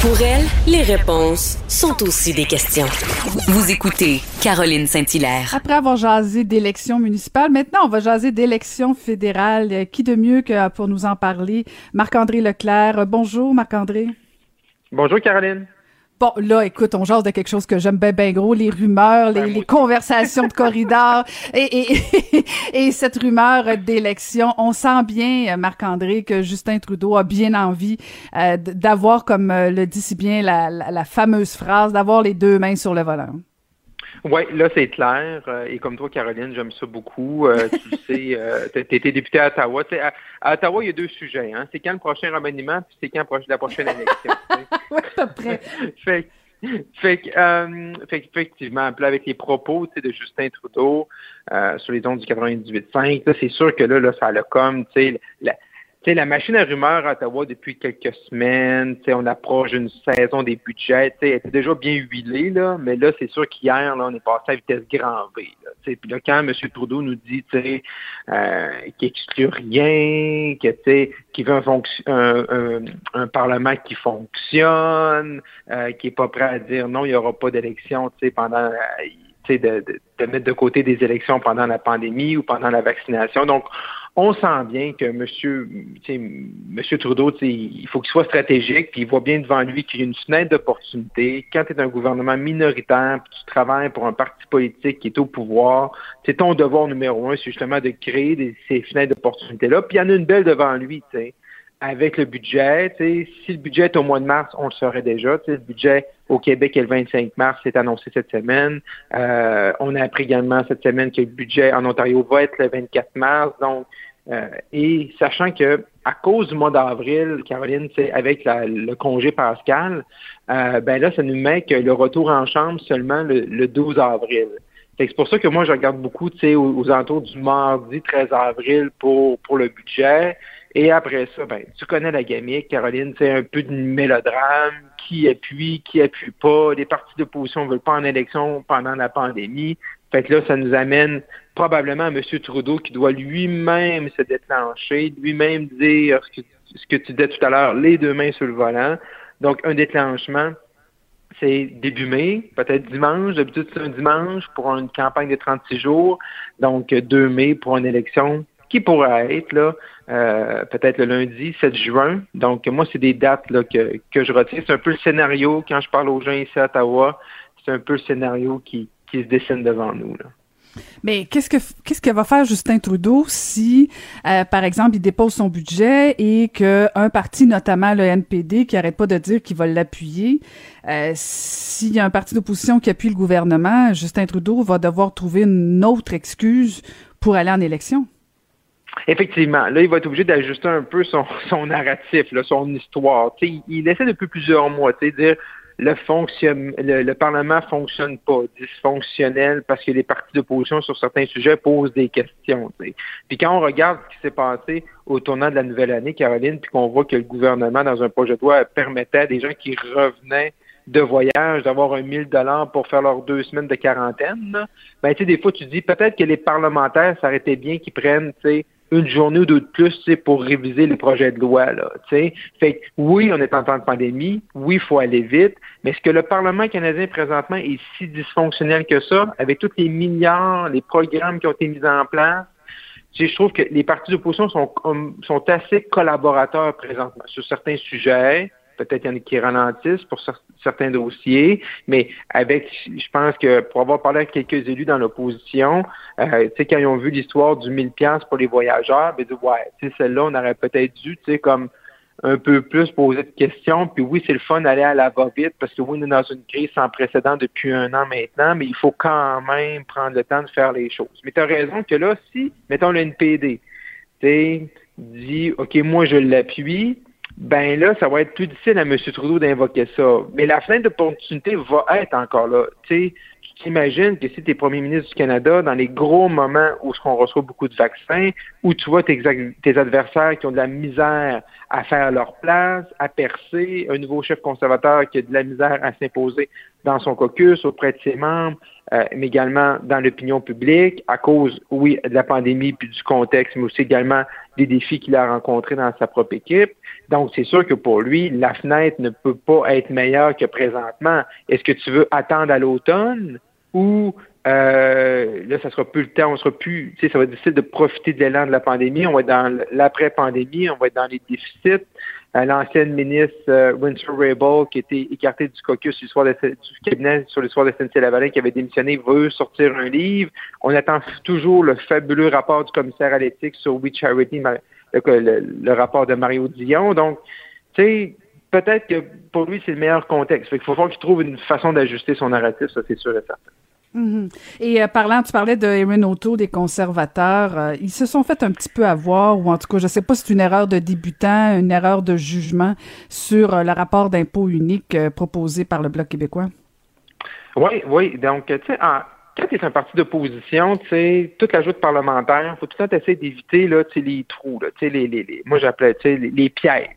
Pour elle, les réponses sont aussi des questions. Vous écoutez Caroline Saint-Hilaire. Après avoir jasé d'élections municipales, maintenant on va jaser d'élections fédérales. Qui de mieux que pour nous en parler? Marc-André Leclerc. Bonjour Marc-André. Bonjour Caroline. Bon, là, écoute, on jase de quelque chose que j'aime bien, bien gros, les rumeurs, les, ben, conversations de corridor et, et, et, cette rumeur d'élection. On sent bien, Marc-André, que Justin Trudeau a bien envie euh, d'avoir, comme euh, le dit si bien la, la fameuse phrase, d'avoir les deux mains sur le volant. Oui, là, c'est clair. Euh, et comme toi, Caroline, j'aime ça beaucoup. Euh, tu sais, euh, tu été députée à Ottawa. À, Ottawa, il y a deux sujets. Hein. C'est quand le prochain remaniement, puis c'est quand la prochaine élection. oui, à peu près. fait, fait, euh, fait effectivement, avec les propos de Justin Trudeau sur les ondes du 98.5, c'est sûr que là, là ça a comme, tu sais, la, sais, la machine à rumeurs à Ottawa depuis quelques semaines, on approche d'une saison des budgets, elle était déjà bien huilée, là, mais là, c'est sûr qu'hier, là, on est passé à vitesse grand V. Là, puis là, quand M. Trudeau nous dit euh, qu'il exclut rien, qu'il veut un, un, Parlement qui fonctionne, euh, qui n'est pas prêt à dire non, il n'y aura pas d'élection pendant de, de, de, mettre de côté des élections pendant la pandémie ou pendant la vaccination. Donc, on sent bien que Monsieur, Monsieur Trudeau, il faut qu'il soit stratégique, puis il voit bien devant lui qu'il y a une fenêtre d'opportunité. Quand tu es un gouvernement minoritaire, puis tu travailles pour un parti politique qui est au pouvoir, c'est ton devoir numéro un, c'est justement de créer ces fenêtres d'opportunité-là. Puis il y en a une belle devant lui, tu sais avec le budget. Si le budget est au mois de mars, on le saurait déjà. Le budget au Québec est le 25 mars, c'est annoncé cette semaine. Euh, on a appris également cette semaine que le budget en Ontario va être le 24 mars. Donc, euh, et sachant que à cause du mois d'avril, Caroline, avec le congé pascal, euh, ben là, ça nous met que le retour en chambre seulement le, 12 avril. C'est pour ça que moi, je regarde beaucoup aux, aux alentours du mardi 13 avril pour, pour le budget. Et après ça, ben, tu connais la gamique, Caroline, c'est un peu de mélodrame, qui appuie, qui appuie pas, les partis d'opposition ne veulent pas en élection pendant la pandémie. Fait que là, ça nous amène probablement M. Trudeau qui doit lui-même se déclencher, lui-même dire ce que, tu disais tout à l'heure, les deux mains sur le volant. Donc, un déclenchement, c'est début mai, peut-être dimanche. D'habitude, c'est un dimanche pour une campagne de 36 jours. Donc, 2 mai pour une élection qui pourrait être là, euh, peut-être le lundi 7 juin. Donc, moi, c'est des dates que, que je retiens. C'est un peu le scénario, quand je parle aux gens ici à Ottawa, c'est un peu le scénario qui, qui se dessine devant nous. Là. Mais qu'est-ce que qu'est-ce que va faire Justin Trudeau si, euh, par exemple, il dépose son budget et qu'un parti, notamment le NPD, qui arrête pas de dire qu'il va l'appuyer, euh, s'il y a un parti d'opposition qui appuie le gouvernement, Justin Trudeau va devoir trouver une autre excuse pour aller en élection? Effectivement, là, il va être obligé d'ajuster un peu son, son narratif, son histoire. il essaie depuis plusieurs mois, de dire le, fonction, le, le, Parlement fonctionne pas, dysfonctionnel, parce que les partis d'opposition sur certains sujets posent des questions. Puis quand on regarde ce qui s'est passé au tournant de la nouvelle année, Caroline, puis qu'on voit que le gouvernement, dans un projet de loi, permettait à des gens qui revenaient de voyage d'avoir un 1000 dollars pour faire leurs deux semaines de quarantaine, ben tu sais, des fois tu dis peut-être que les parlementaires, ça bien qu'ils prennent, tu sais, une journée ou deux de plus pour réviser les projets de loi. Là, fait que, oui, on est en temps de pandémie, oui, il faut aller vite, mais est-ce que le Parlement canadien présentement est si dysfonctionnel que ça, avec tous les milliards, les programmes qui ont été mis en place? Je trouve que les partis d'opposition sont, sont assez collaborateurs présentement sur certains sujets peut-être qu'il y en a qui ralentissent pour certains dossiers, mais avec, je pense que pour avoir parlé avec quelques élus dans l'opposition, euh, tu sais, quand ils ont vu l'histoire du 1000 pièces pour les voyageurs, ben, ouais, tu sais, celle-là, on aurait peut-être dû, tu sais, comme un peu plus poser de questions. Puis oui, c'est le fun d'aller à la va-vite parce que oui, est dans une crise sans précédent depuis un an maintenant, mais il faut quand même prendre le temps de faire les choses. Mais tu as raison que là, si, mettons le NPD, tu dit, OK, moi je l'appuie, ben là, ça va être plus difficile à M. Trudeau d'invoquer ça. Mais la fin d'opportunité va être encore là. Tu t'imagines que si tu es premier ministre du Canada, dans les gros moments où on reçoit beaucoup de vaccins, où tu vois tes, adversaires qui ont de la misère à faire leur place, à percer, un nouveau chef conservateur qui a de la misère à s'imposer dans son caucus auprès de ses membres, euh, mais également dans l'opinion publique, à cause, oui, de la pandémie puis du contexte, mais aussi également des défis qu'il a rencontrés dans sa propre équipe. Donc, c'est sûr que pour lui, la fenêtre ne peut pas être meilleure que présentement. Est-ce que tu veux attendre à l'automne ou euh, là, ça sera plus le temps, on sera plus, tu sais, ça va être difficile de profiter de l'élan de la pandémie. On va être dans l'après-pandémie, on va être dans les déficits. Euh, l'ancienne ministre euh, Winter Rabel, qui était écartée du caucus du, soir de, du cabinet sur le soir de SNC-Lavalin, qui avait démissionné, veut sortir un livre. On attend toujours le fabuleux rapport du commissaire à l'éthique sur We Charity, le, rapport de Mario Dion. Donc, tu sais, peut-être que pour lui, c'est le meilleur contexte. il faut qu'il trouve une façon d'ajuster son narratif, ça c'est sûr et certain. Mhm. Et euh, parlant, tu parlais de Erin Otto, des conservateurs, euh, ils se sont fait un petit peu avoir, ou en tout cas, je ne sais pas si c'est une erreur de débutant, une erreur de jugement sur euh, le rapport d'impôt unique proposé par le Bloc québécois. Oui, oui. Donc, tu sais, quand tu es un parti d'opposition, tu sais, toute la joute parlementaire, faut tout le temps essayer d'éviter là, les trous, là, les, les, les, moi j'appelais les, les pièges.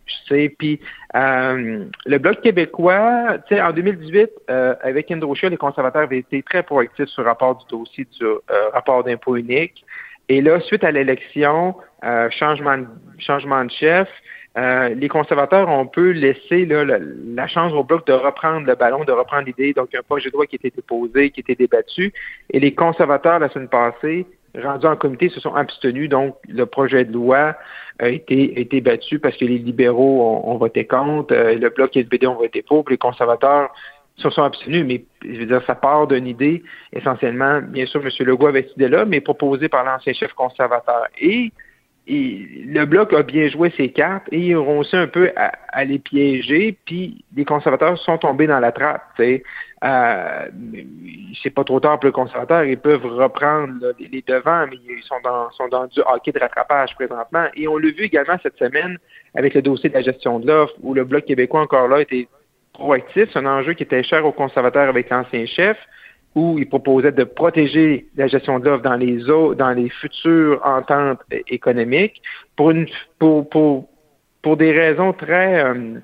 Puis euh, le Bloc québécois, en 2018, euh, avec Andrew les conservateurs avaient été très proactifs sur le rapport du dossier du euh, rapport d'impôt unique. Et là, suite à l'élection, euh, changement, changement de chef, euh, les conservateurs ont peu laissé la, chance au bloc de reprendre le ballon, de reprendre l'idée. Donc, un projet de loi qui était déposé, qui était débattu. Et les conservateurs, la semaine passée, rendus en comité, se sont abstenus. Donc, le projet de loi a été, été battu parce que les libéraux ont, voté contre, euh, le bloc SBD ont voté pour, puis les conservateurs se sont abstenus. Mais, je veux dire, ça part d'une idée, essentiellement, bien sûr, M. Legault avait cette idée-là, mais proposée par l'ancien chef conservateur. Et le bloc a bien joué ses cartes et ils ont réussi un peu à, les piéger, puis les conservateurs sont tombés dans la trappe. Euh, c'est pas trop tard pour les conservateurs, ils peuvent reprendre les, devants, mais ils sont dans, sont dans du hockey de rattrapage présentement. Et on l'a vu également cette semaine avec le dossier de la gestion de l'offre, où le Bloc québécois encore là était proactif. C'est un enjeu qui était cher aux conservateurs avec l'ancien chef où il proposait de protéger la gestion de dans les eaux, dans les futures ententes économiques pour une pour pour pour des raisons très euh,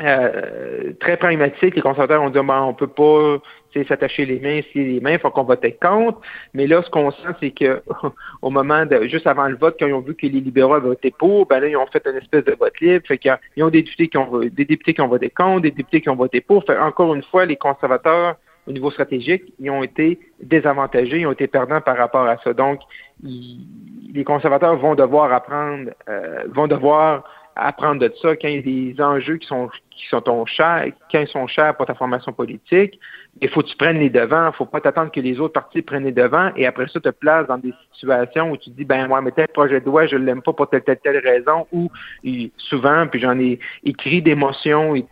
euh, très pragmatiques. Les conservateurs ont dit bon, on peut pas s'attacher les mains, les mains, il faut qu'on vote contre. Mais là, ce qu'on sent, c'est que au moment de juste avant le vote, quand ils ont vu que les libéraux avaient voté pour, ben là, ils ont fait une espèce de vote libre. Fait qu'ils ont des députés qui ont des députés qui ont voté contre, des députés qui ont voté pour. Fait encore une fois, les conservateurs au niveau stratégique, ils ont été désavantagés, ils ont été perdants par rapport à ça. Donc, les conservateurs vont devoir apprendre, euh, vont devoir apprendre de ça quand il y a des enjeux qui sont qui sont chers, quand ils sont chers pour ta formation politique. Il faut que tu prennes les devants. Il faut pas t'attendre que les autres partis prennent les devants et après ça te places dans des situations où tu dis ben moi mais tel projet de loi je l'aime pas pour telle telle telle raison ou souvent puis j'en ai écrit des motions et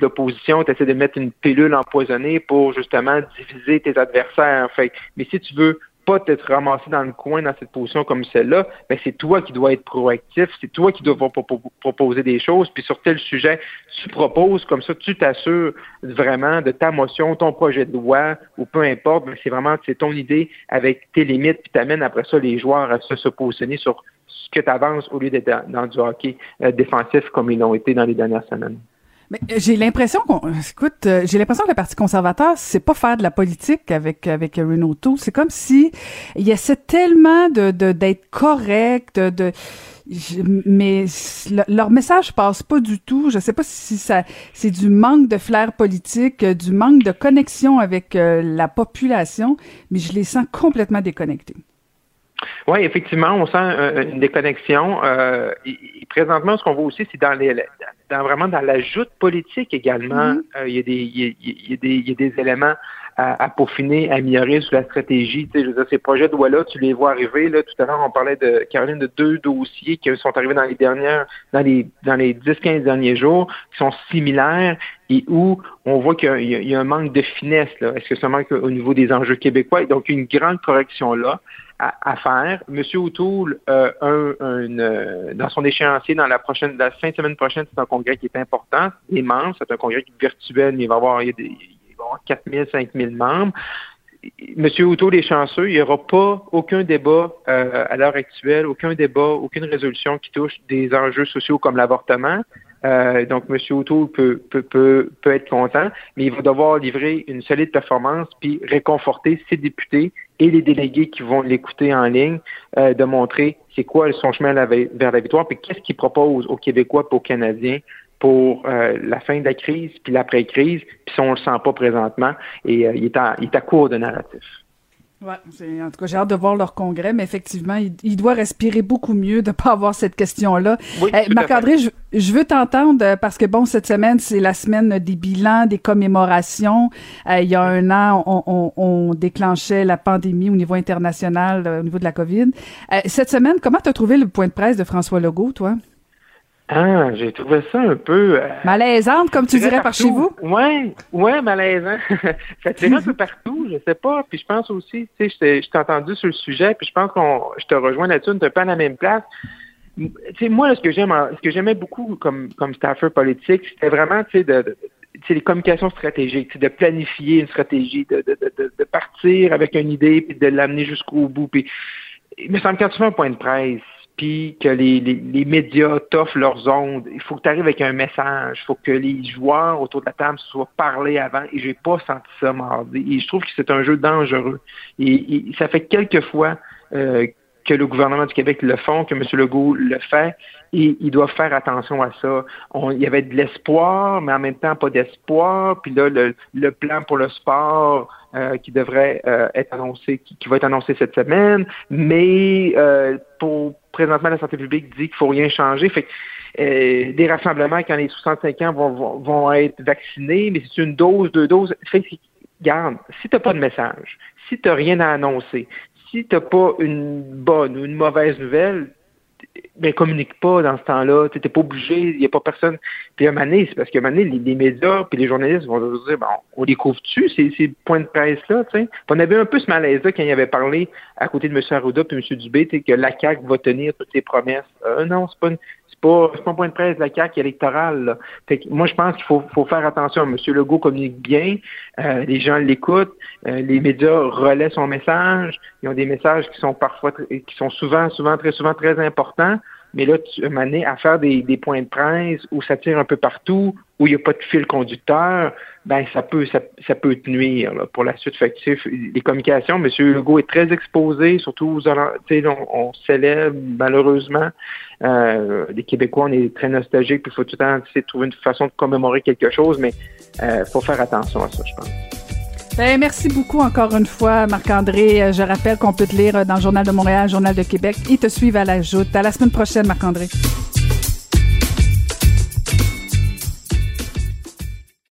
l'opposition, tu essaies de mettre une pilule empoisonnée pour justement diviser tes adversaires. Fait, mais si tu veux pas t'être ramassé dans le coin dans cette position comme celle-là, ben c'est toi qui dois être proactif, c'est toi qui dois proposer des choses, puis sur tel sujet, tu proposes, comme ça, tu t'assures vraiment de ta motion, ton projet de loi, ou peu importe, mais c'est vraiment c'est ton idée avec tes limites, puis t'amènes après ça les joueurs à se, positionner sur ce que tu avances au lieu d'être dans, du hockey euh, défensif comme ils l'ont été dans les dernières semaines. Euh, j'ai l'impression qu'on, écoute, euh, j'ai l'impression que le Parti conservateur, c'est pas faire de la politique avec avec Renault C'est comme si il essaie tellement de d'être correct, de, mais leur message passe pas du tout. Je sais pas si ça, c'est du manque de flair politique, du manque de connexion avec euh, la population, mais je les sens complètement déconnectés. Oui, effectivement, on sent une déconnexion. Euh, et, présentement, ce qu'on voit aussi, c'est dans les dans, vraiment dans la joute politique également. Mm-hmm. Euh, il, y a des, il, y a, des, il y a des éléments à, à peaufiner, à améliorer sur la stratégie. Tu sais, je veux dire, ces projets de loi-là, tu les vois arriver. Là, tout à l'heure, on parlait de Caroline de deux dossiers qui sont arrivés dans les dernières, dans les dans les 10-15 derniers jours, qui sont similaires et où on voit qu'il y, y, a un manque de finesse. Est-ce que ça manque au niveau des enjeux québécois? Donc, une grande correction là à, faire. Monsieur O'Toole, euh, un, euh, dans son échéancier, dans la prochaine, la fin semaine prochaine, c'est un congrès qui est important. Les membres, c'est un congrès virtuel, mais il va y avoir, avoir 4 000, 5 000 membres. Monsieur O'Toole est chanceux, il n'y aura pas aucun débat euh, à l'heure actuelle, aucun débat, aucune résolution qui touche des enjeux sociaux comme l'avortement. Euh, donc, M. O'Toole peut, peut, peut, peut être content, mais il va devoir livrer une solide performance puis réconforter ses députés et les délégués qui vont l'écouter en ligne, euh, de montrer c'est quoi son chemin vers la victoire, puis qu'est-ce qu'il propose aux Québécois et aux Canadiens pour euh, la fin de la crise, puis l'après-crise, puis si on le sent pas présentement, et euh, il, est à, il est à court de narratif. Ouais, en tout cas, j'ai hâte de voir leur congrès, mais effectivement, il, doit respirer beaucoup mieux de pas avoir cette question-là. Oui, eh, Marc-André, je, veux t'entendre euh, parce que bon, cette semaine, c'est la semaine des bilans, des commémorations. Euh, il y a un an, on, on, on, déclenchait la pandémie au niveau international, euh, au niveau de la COVID. cette semaine, comment tu as trouvé le point de presse de François Legault, toi? Ah, j'ai trouvé ça un peu... Euh, Malaisante, comme tu dirais par chez vous? Ouais, ouais, malaisant. ça tire un peu partout, je sais pas. Puis je pense aussi, tu sais, je t'ai entendu sur le sujet, puis je pense qu'on, je te rejoins là-dessus, on n'est pas à la même place. Tu sais, moi, ce que j'aime, ce que j'aimais beaucoup comme, comme staffer politique, c'était vraiment, tu sais, de, les communications stratégiques, de planifier une stratégie, de, de, de, de partir avec une idée, puis de l'amener jusqu'au bout. Puis, il me semble quand tu fais un point de presse, puis que les, les, les médias t'offrent leurs ondes. Il faut que tu arrives avec un message. Il faut que les joueurs autour de la table soient parlés avant. Et j'ai pas senti ça mardi. Et je trouve que c'est un jeu dangereux. Et, ça fait quelques fois euh, que le gouvernement du Québec le font, que M. Legault le fait, et ils doivent faire attention à ça. On, il y avait de l'espoir, mais en même temps pas d'espoir. Puis là, le, le, plan pour le sport euh, qui devrait euh, être annoncé, qui, va être annoncé cette semaine, mais euh, pour présentement la santé publique dit qu'il faut rien changer. Fait que, des rassemblements quand les 65 ans vont, vont, être vaccinés, mais c'est une dose, deux doses. Fait garde, si tu n'as pas de message, si tu n'as rien à annoncer, si tu n'as pas une bonne ou une mauvaise nouvelle, ben, communique pas dans ce temps-là. Tu n'es pas obligé, il n'y a pas personne. Puis à un moment donné, c'est parce qu'à un moment donné, les, médias puis les journalistes vont dire, bon, on les couvre-tu, ces, points de presse-là. On avait un peu ce malaise-là quand il avait parlé à côté de M. Arruda puis M. Dubé, que la CAQ va tenir toutes ses promesses. Euh, non, c'est pas une, c'est pas, pas un point de presse de la CAQ électorale. moi, je pense qu'il faut, faut faire attention. M. Legault communique bien, euh, les gens l'écoutent, euh, les médias relaient son message. Ils ont des messages qui sont parfois, qui sont souvent, souvent, très souvent très importants. Mais là, tu m'amener à faire des, des, points de presse où ça tire un peu partout, où il n'y a pas de fil conducteur, ben ça peut ça, ça peut te nuire pour la suite. Fait les communications, M. Legault est très exposé, surtout aux on, on célèbre malheureusement. Euh, les Québécois, on est très nostalgiques, puis il faut tout le temps essayer de trouver une façon de commémorer quelque chose, mais il euh, faut faire attention à ça, je pense. Ben, merci beaucoup encore une fois, Marc-André. Euh, je rappelle qu'on peut te lire dans le Journal de Montréal, Journal de Québec et te suivre à la joute. À la semaine prochaine, Marc-André.